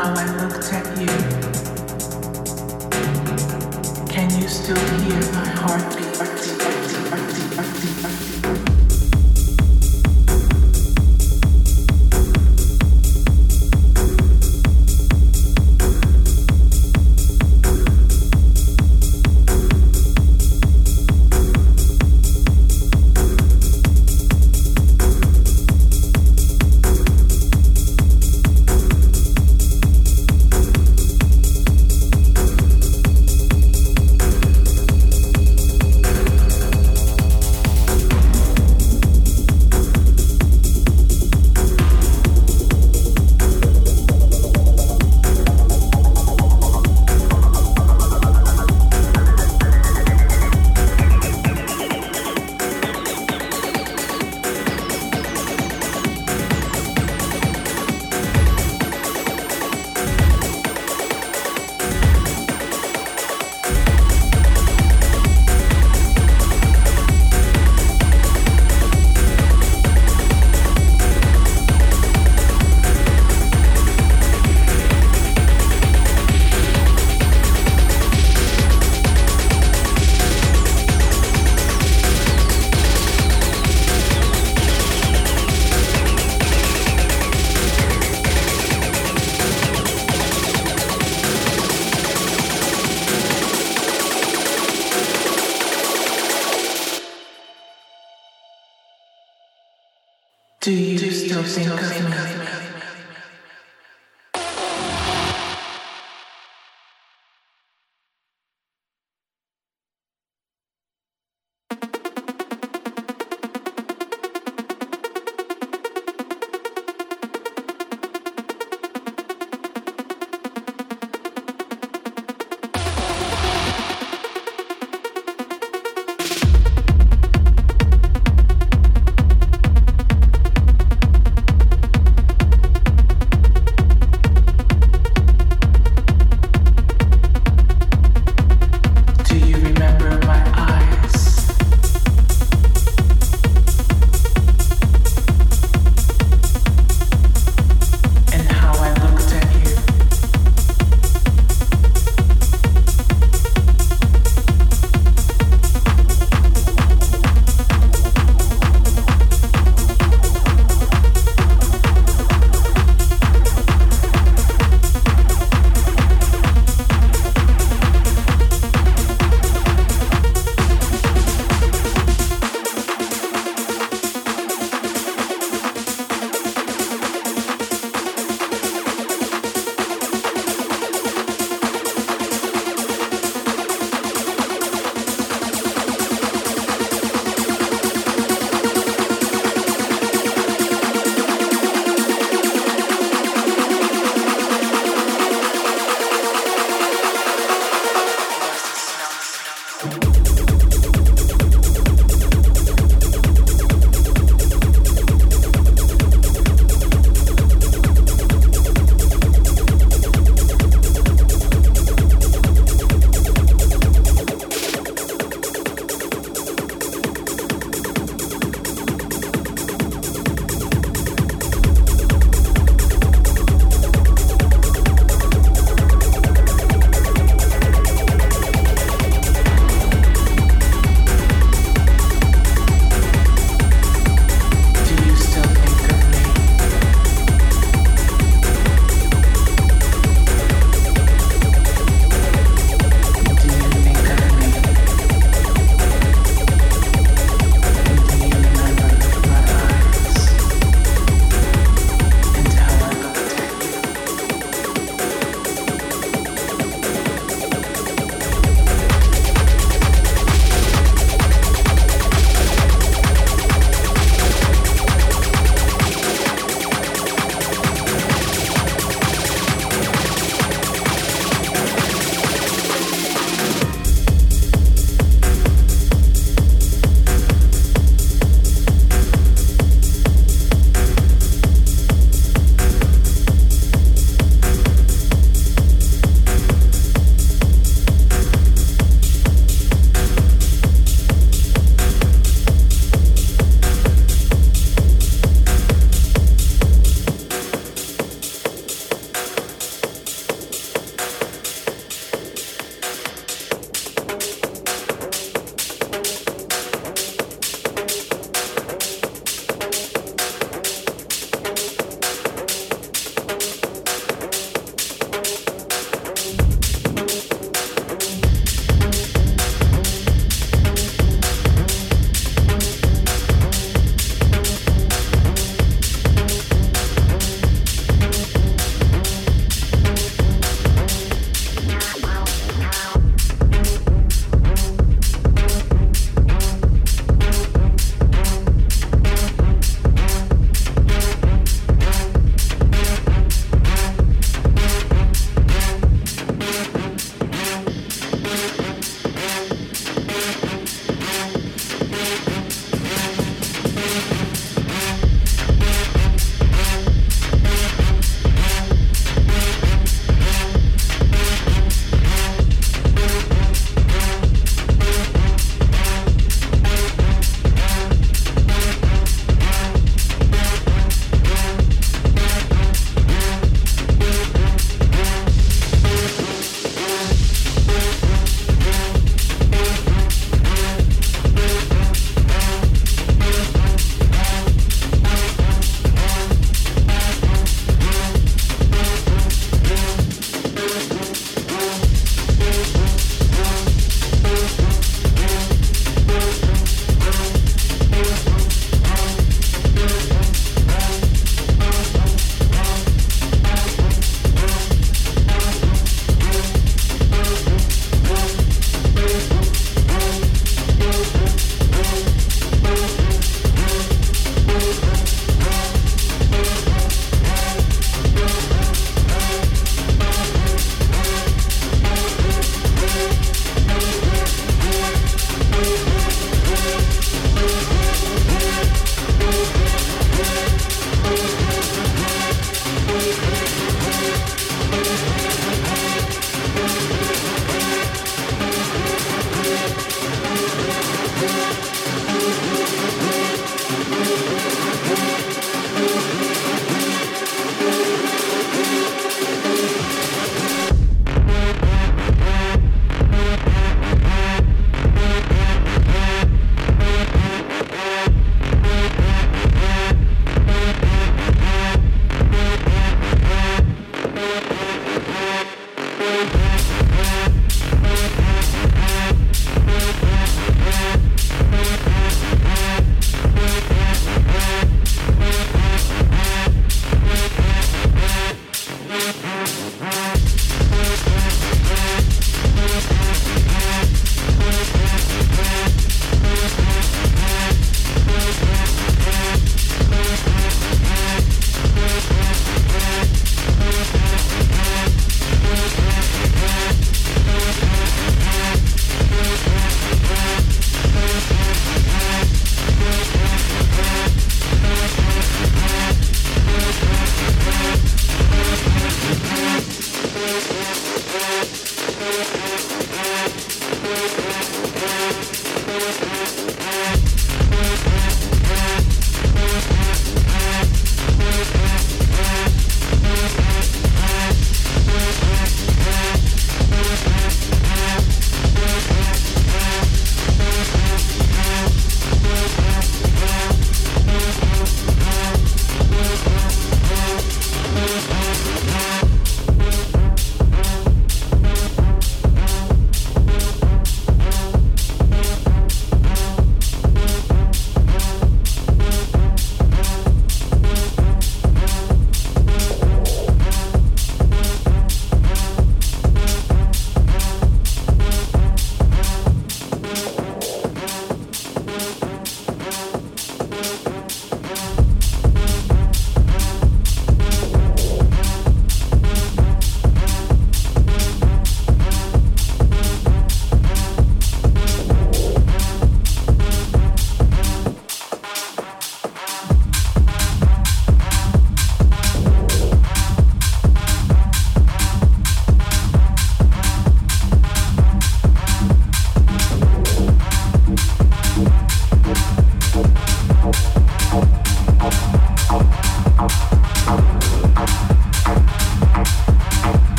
how I looked at you? Can you still hear my heartbeat?